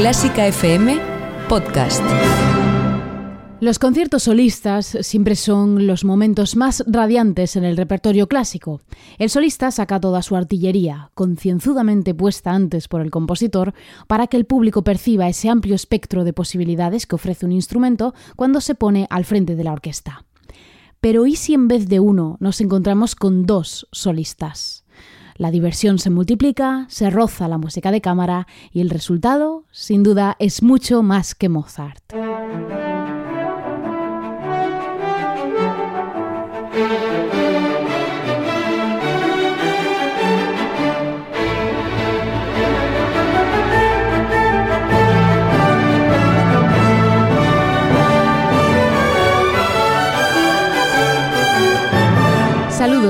Clásica FM Podcast. Los conciertos solistas siempre son los momentos más radiantes en el repertorio clásico. El solista saca toda su artillería, concienzudamente puesta antes por el compositor, para que el público perciba ese amplio espectro de posibilidades que ofrece un instrumento cuando se pone al frente de la orquesta. Pero ¿y si en vez de uno nos encontramos con dos solistas? La diversión se multiplica, se roza la música de cámara y el resultado, sin duda, es mucho más que Mozart.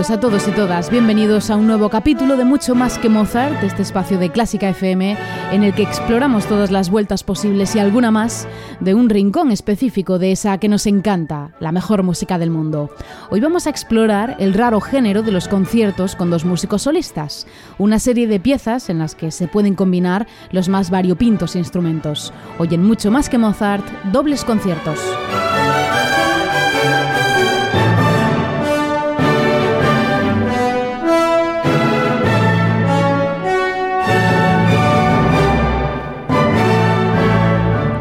Saludos a todos y todas, bienvenidos a un nuevo capítulo de Mucho más que Mozart, este espacio de Clásica FM en el que exploramos todas las vueltas posibles y alguna más de un rincón específico de esa que nos encanta, la mejor música del mundo. Hoy vamos a explorar el raro género de los conciertos con dos músicos solistas, una serie de piezas en las que se pueden combinar los más variopintos instrumentos. Hoy en Mucho más que Mozart, dobles conciertos.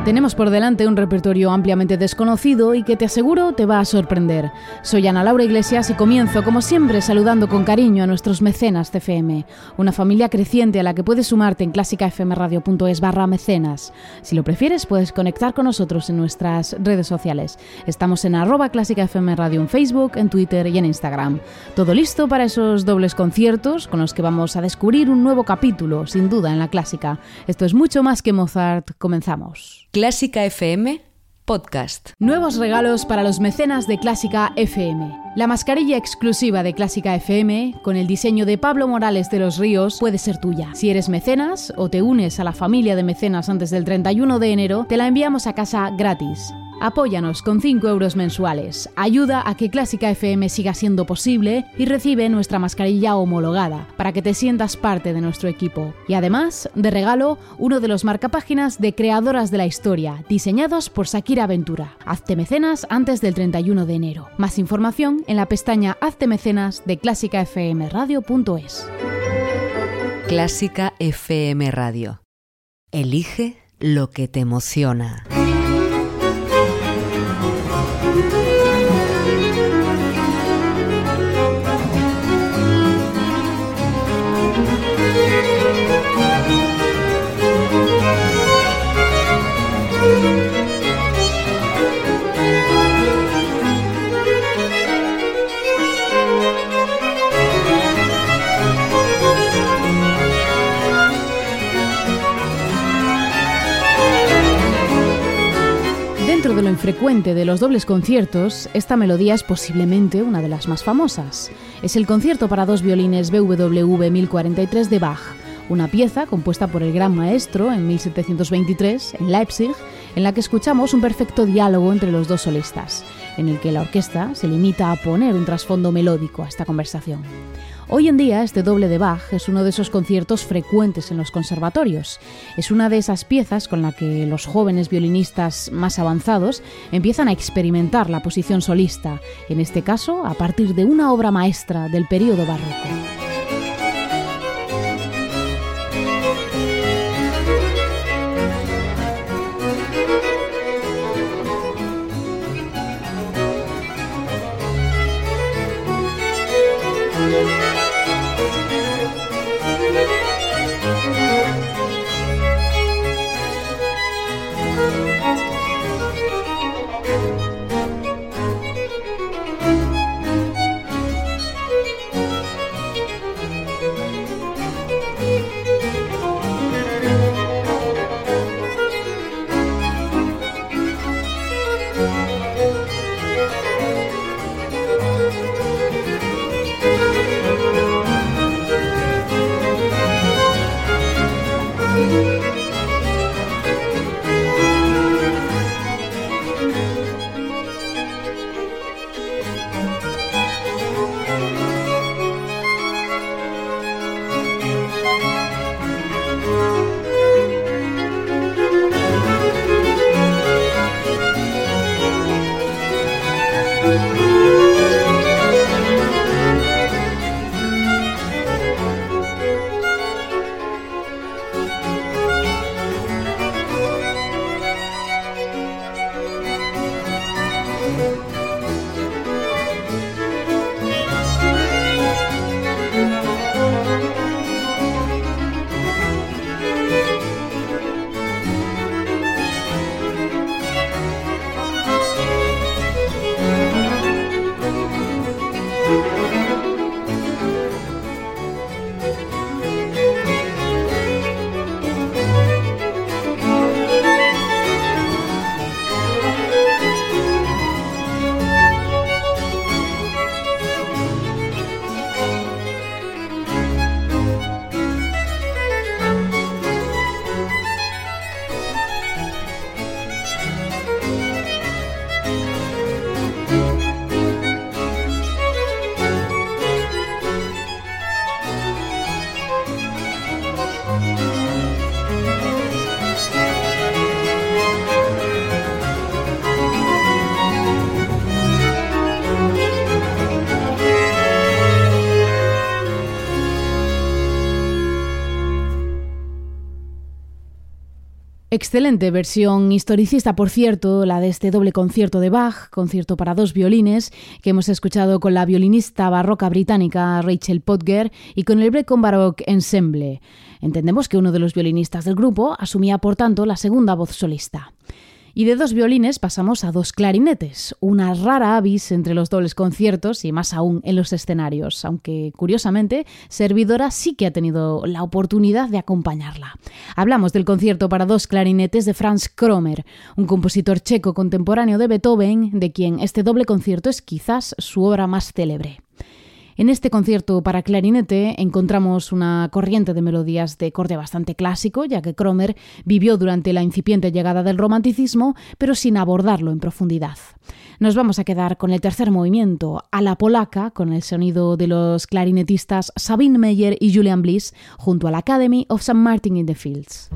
Tenemos por delante un repertorio ampliamente desconocido y que te aseguro te va a sorprender. Soy Ana Laura Iglesias y comienzo, como siempre, saludando con cariño a nuestros mecenas CFM, una familia creciente a la que puedes sumarte en clásicafmradio.es barra mecenas. Si lo prefieres, puedes conectar con nosotros en nuestras redes sociales. Estamos en arroba clásicafmradio en Facebook, en Twitter y en Instagram. Todo listo para esos dobles conciertos con los que vamos a descubrir un nuevo capítulo, sin duda, en la clásica. Esto es mucho más que Mozart. Comenzamos. Clásica FM Podcast. Nuevos regalos para los mecenas de Clásica FM. La mascarilla exclusiva de Clásica FM, con el diseño de Pablo Morales de los Ríos, puede ser tuya. Si eres mecenas o te unes a la familia de mecenas antes del 31 de enero, te la enviamos a casa gratis. Apóyanos con 5 euros mensuales. Ayuda a que Clásica FM siga siendo posible y recibe nuestra mascarilla homologada para que te sientas parte de nuestro equipo. Y además, de regalo, uno de los marcapáginas de Creadoras de la Historia, diseñados por Sakira Ventura. Hazte mecenas antes del 31 de enero. Más información en la pestaña Hazte mecenas de clásicafmradio.es. Clásica FM Radio. Elige lo que te emociona. Infrecuente de los dobles conciertos, esta melodía es posiblemente una de las más famosas. Es el concierto para dos violines BWV 1043 de Bach, una pieza compuesta por el gran maestro en 1723 en Leipzig, en la que escuchamos un perfecto diálogo entre los dos solistas, en el que la orquesta se limita a poner un trasfondo melódico a esta conversación. Hoy en día este doble de Bach es uno de esos conciertos frecuentes en los conservatorios. Es una de esas piezas con la que los jóvenes violinistas más avanzados empiezan a experimentar la posición solista, en este caso a partir de una obra maestra del periodo barroco. Excelente versión historicista, por cierto, la de este doble concierto de Bach, concierto para dos violines, que hemos escuchado con la violinista barroca británica Rachel Podger y con el Brecon Baroque Ensemble. Entendemos que uno de los violinistas del grupo asumía, por tanto, la segunda voz solista. Y de dos violines pasamos a dos clarinetes, una rara avis entre los dobles conciertos y más aún en los escenarios, aunque curiosamente Servidora sí que ha tenido la oportunidad de acompañarla. Hablamos del concierto para dos clarinetes de Franz Kromer, un compositor checo contemporáneo de Beethoven, de quien este doble concierto es quizás su obra más célebre. En este concierto para clarinete encontramos una corriente de melodías de corte bastante clásico, ya que Kromer vivió durante la incipiente llegada del romanticismo, pero sin abordarlo en profundidad. Nos vamos a quedar con el tercer movimiento, a la polaca, con el sonido de los clarinetistas Sabine Meyer y Julian Bliss, junto a la Academy of St. Martin in the Fields.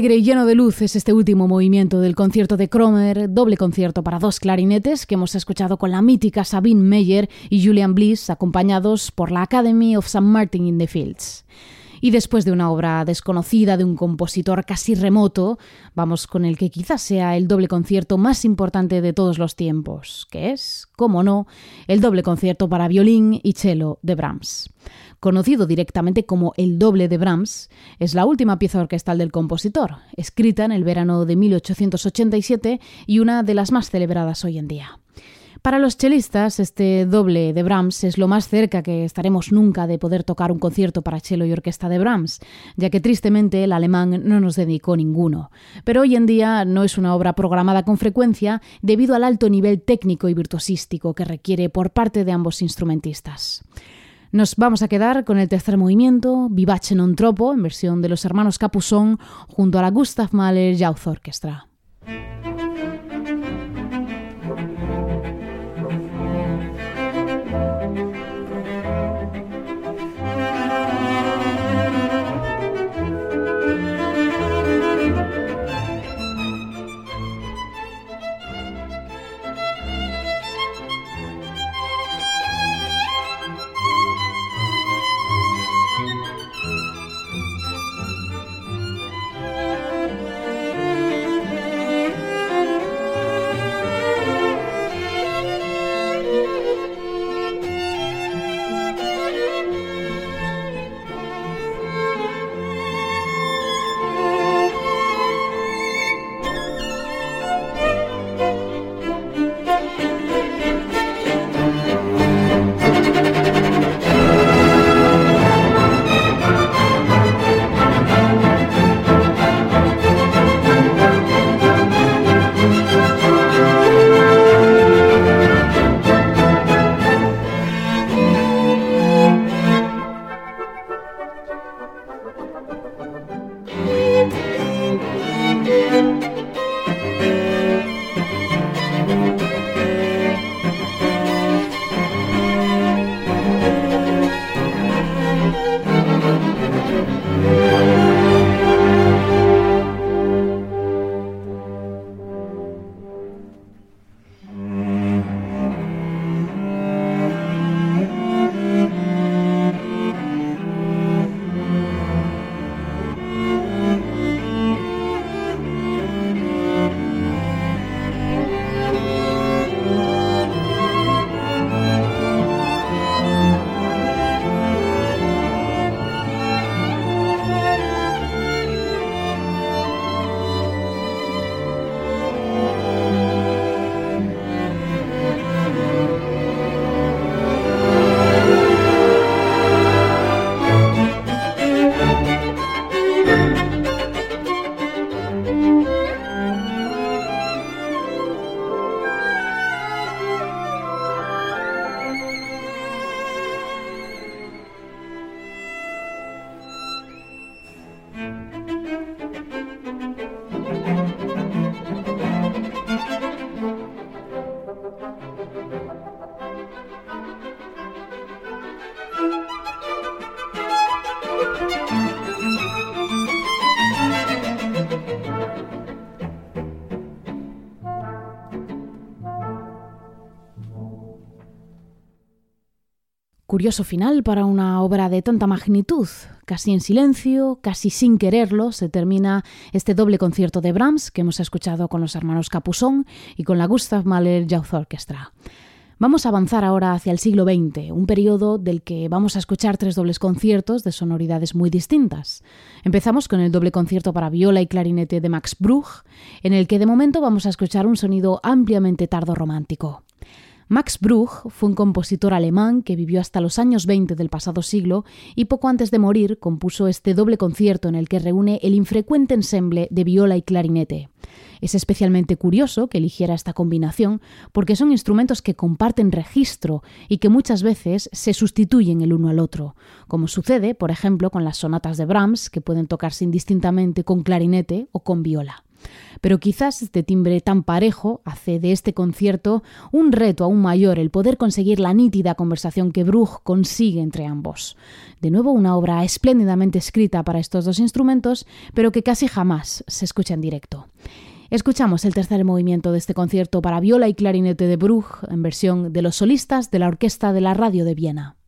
Alegre y lleno de luz es este último movimiento del concierto de Cromer, doble concierto para dos clarinetes que hemos escuchado con la mítica Sabine Meyer y Julian Bliss, acompañados por la Academy of St. Martin in the Fields. Y después de una obra desconocida de un compositor casi remoto, vamos con el que quizás sea el doble concierto más importante de todos los tiempos, que es, como no, el doble concierto para violín y cello de Brahms conocido directamente como el doble de Brahms, es la última pieza orquestal del compositor, escrita en el verano de 1887 y una de las más celebradas hoy en día. Para los chelistas, este doble de Brahms es lo más cerca que estaremos nunca de poder tocar un concierto para cello y orquesta de Brahms, ya que tristemente el alemán no nos dedicó ninguno. Pero hoy en día no es una obra programada con frecuencia debido al alto nivel técnico y virtuosístico que requiere por parte de ambos instrumentistas. Nos vamos a quedar con el tercer movimiento, Vivace non troppo, en versión de los hermanos Capusón, junto a la Gustav Mahler Youth Orchestra. Curioso final para una obra de tanta magnitud. Casi en silencio, casi sin quererlo, se termina este doble concierto de Brahms que hemos escuchado con los hermanos Capusón y con la Gustav Mahler Youth Orchestra. Vamos a avanzar ahora hacia el siglo XX, un periodo del que vamos a escuchar tres dobles conciertos de sonoridades muy distintas. Empezamos con el doble concierto para viola y clarinete de Max Bruch, en el que de momento vamos a escuchar un sonido ampliamente tardo romántico. Max Bruch fue un compositor alemán que vivió hasta los años 20 del pasado siglo y poco antes de morir compuso este doble concierto en el que reúne el infrecuente ensemble de viola y clarinete. Es especialmente curioso que eligiera esta combinación porque son instrumentos que comparten registro y que muchas veces se sustituyen el uno al otro, como sucede, por ejemplo, con las sonatas de Brahms, que pueden tocarse indistintamente con clarinete o con viola. Pero quizás este timbre tan parejo hace de este concierto un reto aún mayor el poder conseguir la nítida conversación que Bruch consigue entre ambos. De nuevo, una obra espléndidamente escrita para estos dos instrumentos, pero que casi jamás se escucha en directo. Escuchamos el tercer movimiento de este concierto para viola y clarinete de Bruch en versión de los solistas de la Orquesta de la Radio de Viena.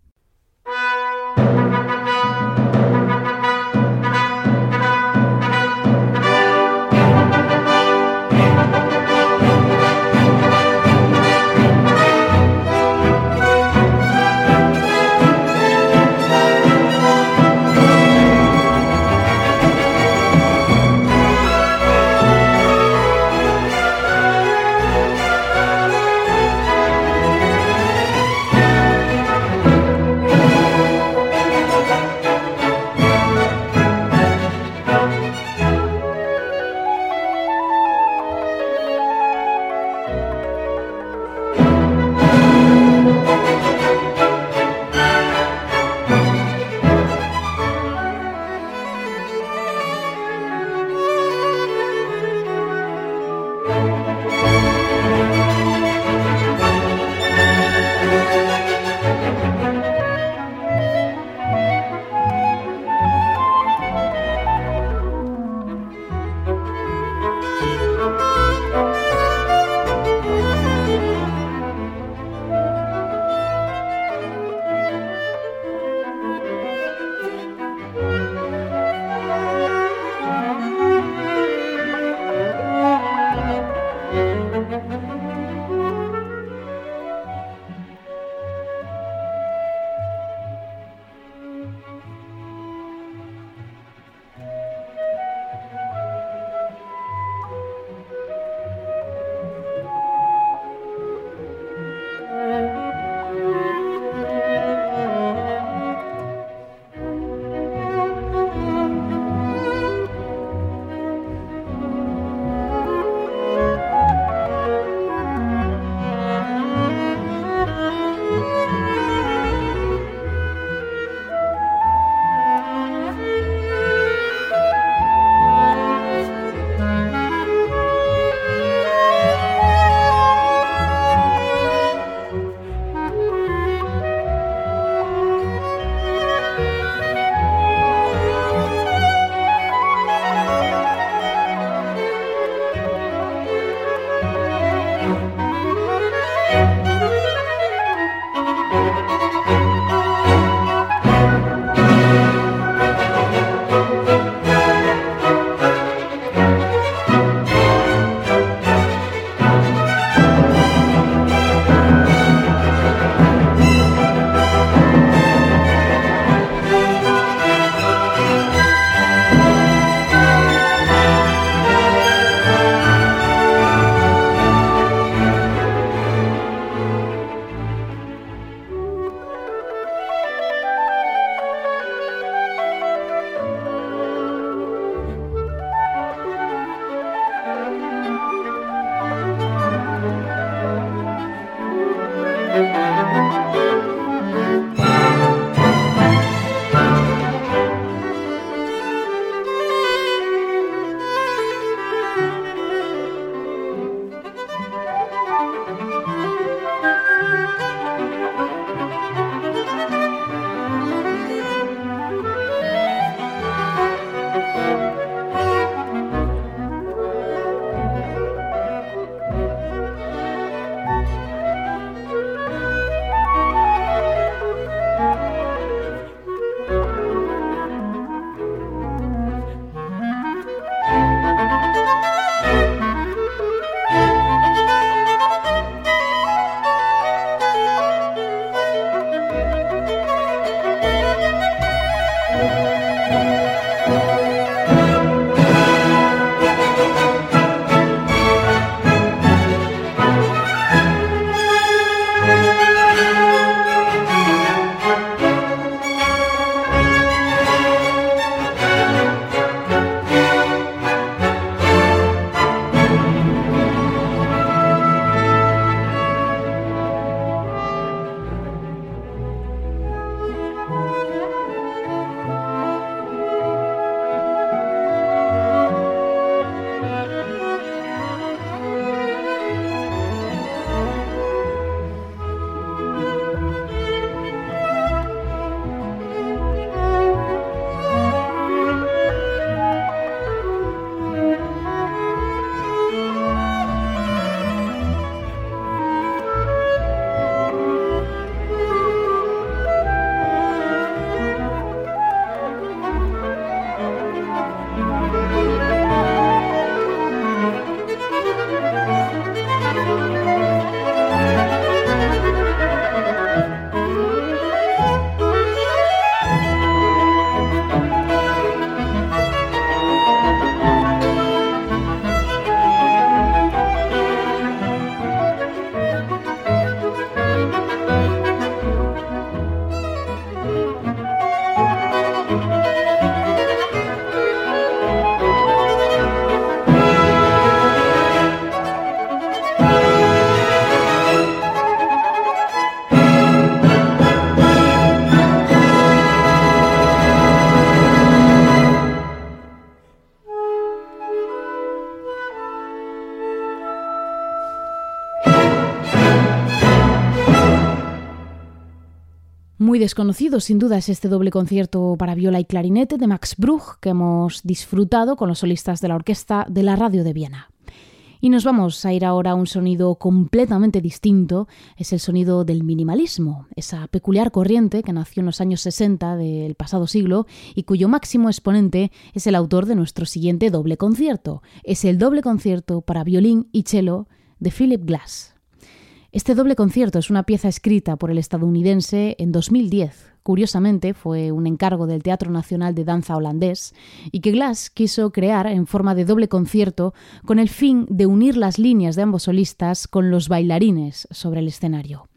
Muy desconocido, sin duda, es este doble concierto para viola y clarinete de Max Bruch que hemos disfrutado con los solistas de la orquesta de la Radio de Viena. Y nos vamos a ir ahora a un sonido completamente distinto, es el sonido del minimalismo, esa peculiar corriente que nació en los años 60 del pasado siglo y cuyo máximo exponente es el autor de nuestro siguiente doble concierto, es el doble concierto para violín y cello de Philip Glass. Este doble concierto es una pieza escrita por el estadounidense en 2010. Curiosamente, fue un encargo del Teatro Nacional de Danza holandés y que Glass quiso crear en forma de doble concierto con el fin de unir las líneas de ambos solistas con los bailarines sobre el escenario.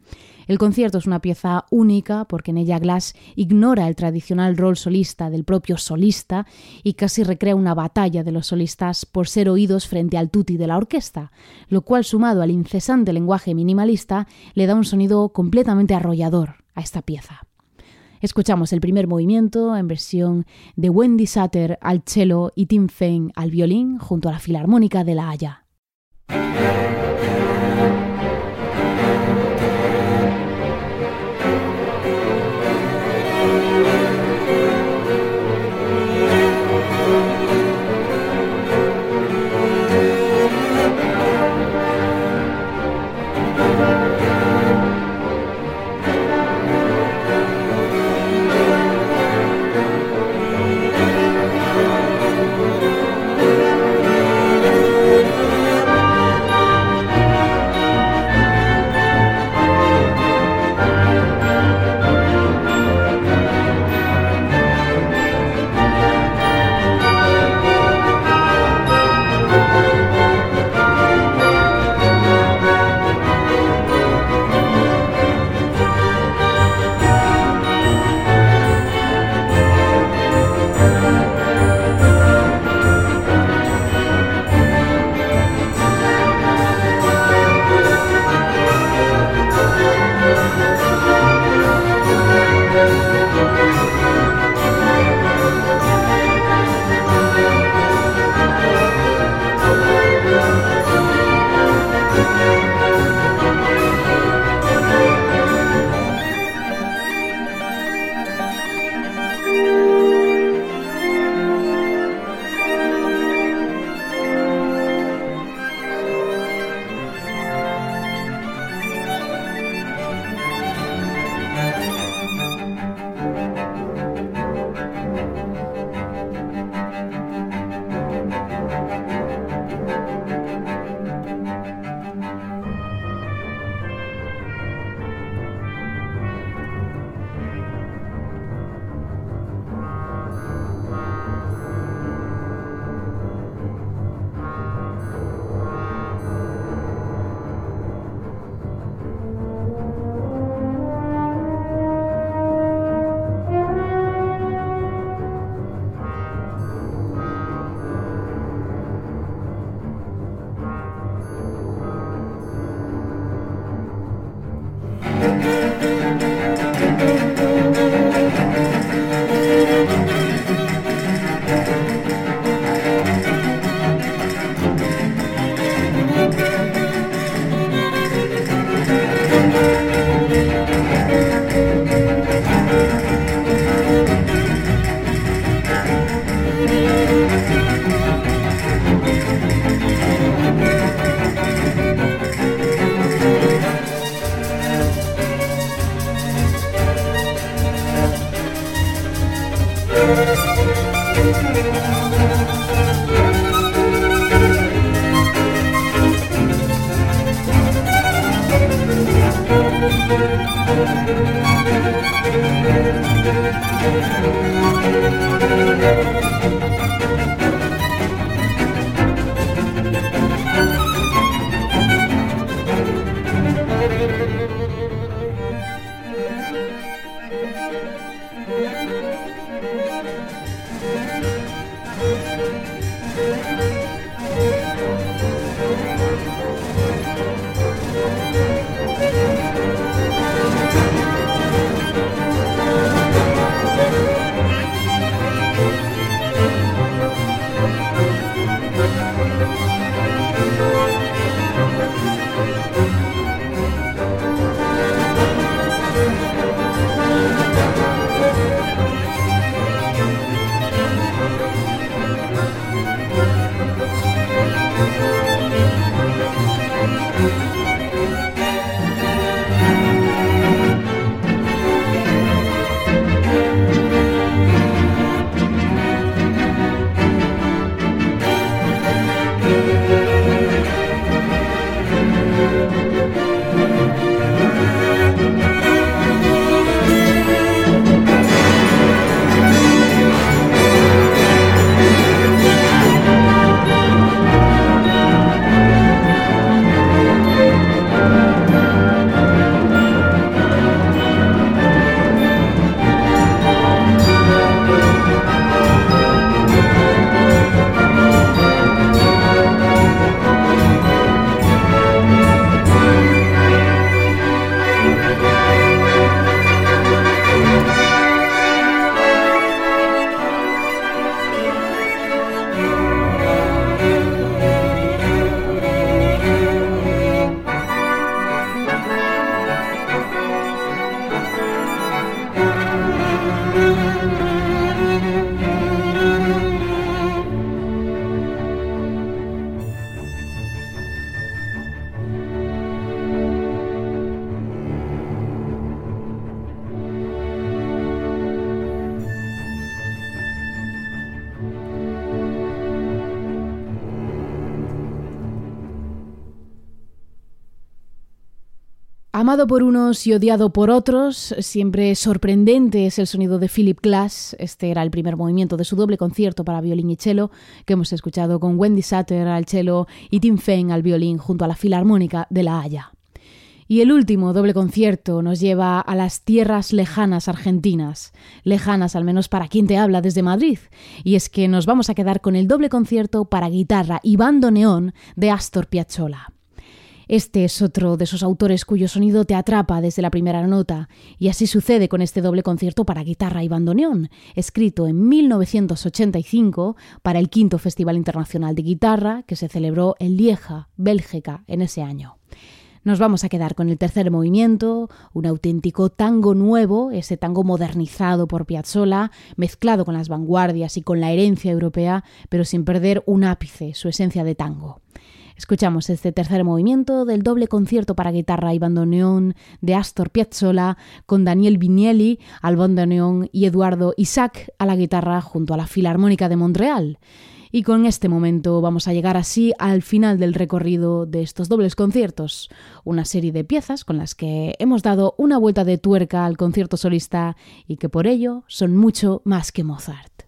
El concierto es una pieza única porque en ella Glass ignora el tradicional rol solista del propio solista y casi recrea una batalla de los solistas por ser oídos frente al tutti de la orquesta, lo cual sumado al incesante lenguaje minimalista le da un sonido completamente arrollador a esta pieza. Escuchamos el primer movimiento en versión de Wendy Sutter al cello y Tim Feng al violín junto a la Filarmónica de La Haya. Amado por unos y odiado por otros, siempre sorprendente es el sonido de Philip Glass. Este era el primer movimiento de su doble concierto para violín y cello que hemos escuchado con Wendy Sutter al cello y Tim Fein al violín junto a la Filarmónica de La Haya. Y el último doble concierto nos lleva a las tierras lejanas argentinas, lejanas al menos para quien te habla desde Madrid, y es que nos vamos a quedar con el doble concierto para guitarra y bando neón de Astor Piazzolla. Este es otro de esos autores cuyo sonido te atrapa desde la primera nota, y así sucede con este doble concierto para guitarra y bandoneón, escrito en 1985 para el quinto Festival Internacional de Guitarra que se celebró en Lieja, Bélgica, en ese año. Nos vamos a quedar con el tercer movimiento, un auténtico tango nuevo, ese tango modernizado por Piazzolla, mezclado con las vanguardias y con la herencia europea, pero sin perder un ápice, su esencia de tango. Escuchamos este tercer movimiento del doble concierto para guitarra y bandoneón de Astor Piazzolla con Daniel Vignelli al bandoneón y Eduardo Isaac a la guitarra junto a la Filarmónica de Montreal. Y con este momento vamos a llegar así al final del recorrido de estos dobles conciertos, una serie de piezas con las que hemos dado una vuelta de tuerca al concierto solista y que por ello son mucho más que Mozart.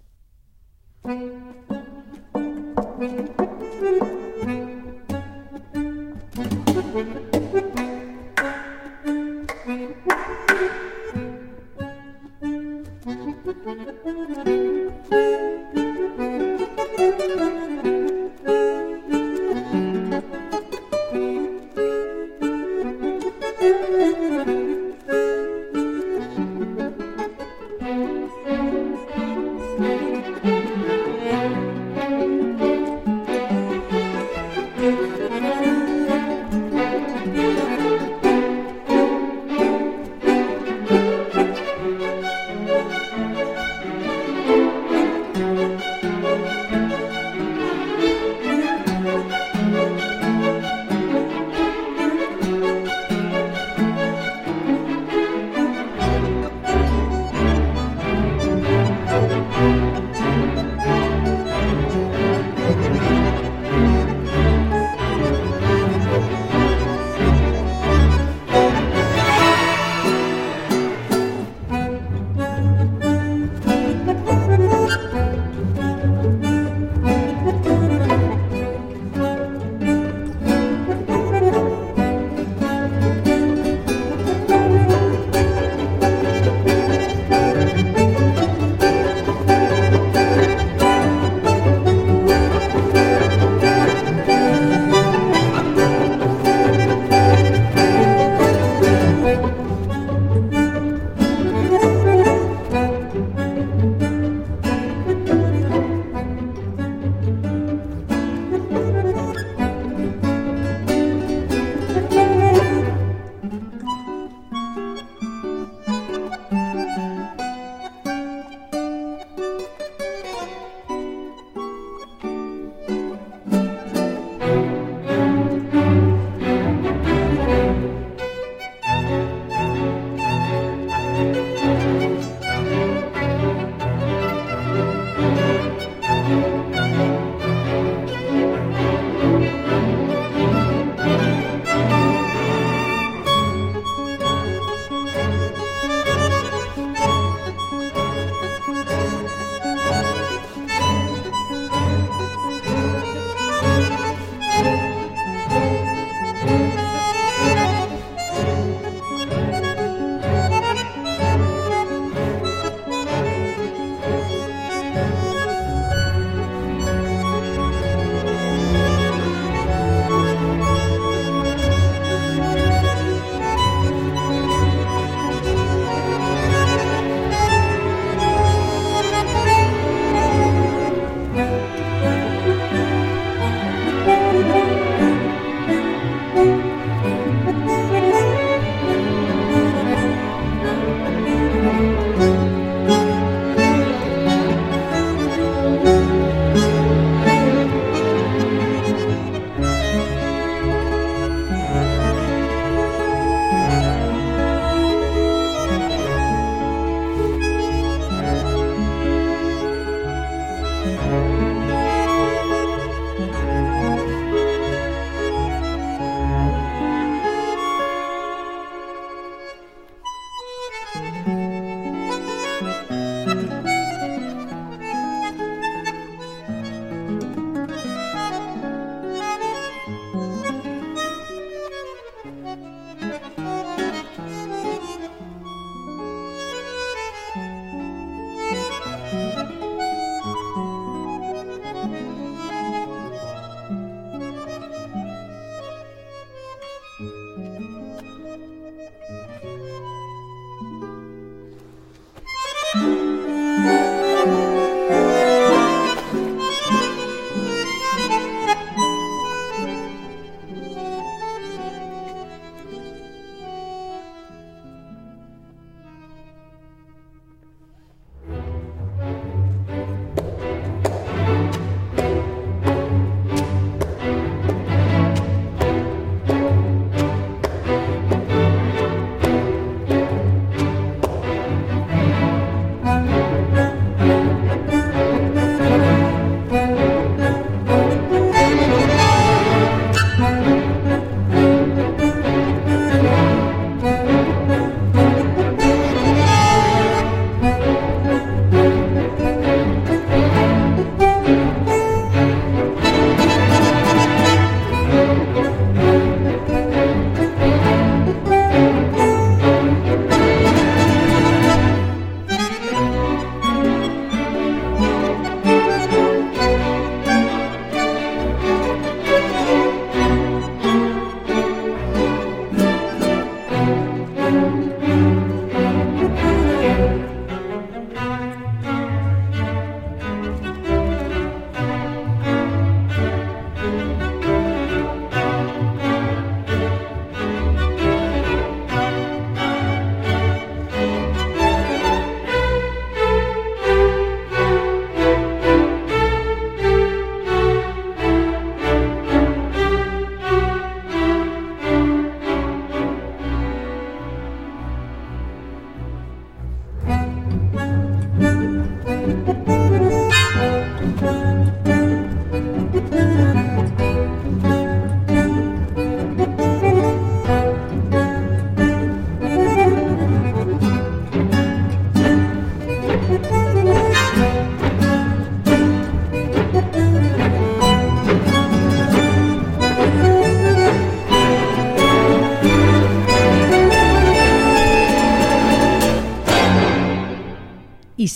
Música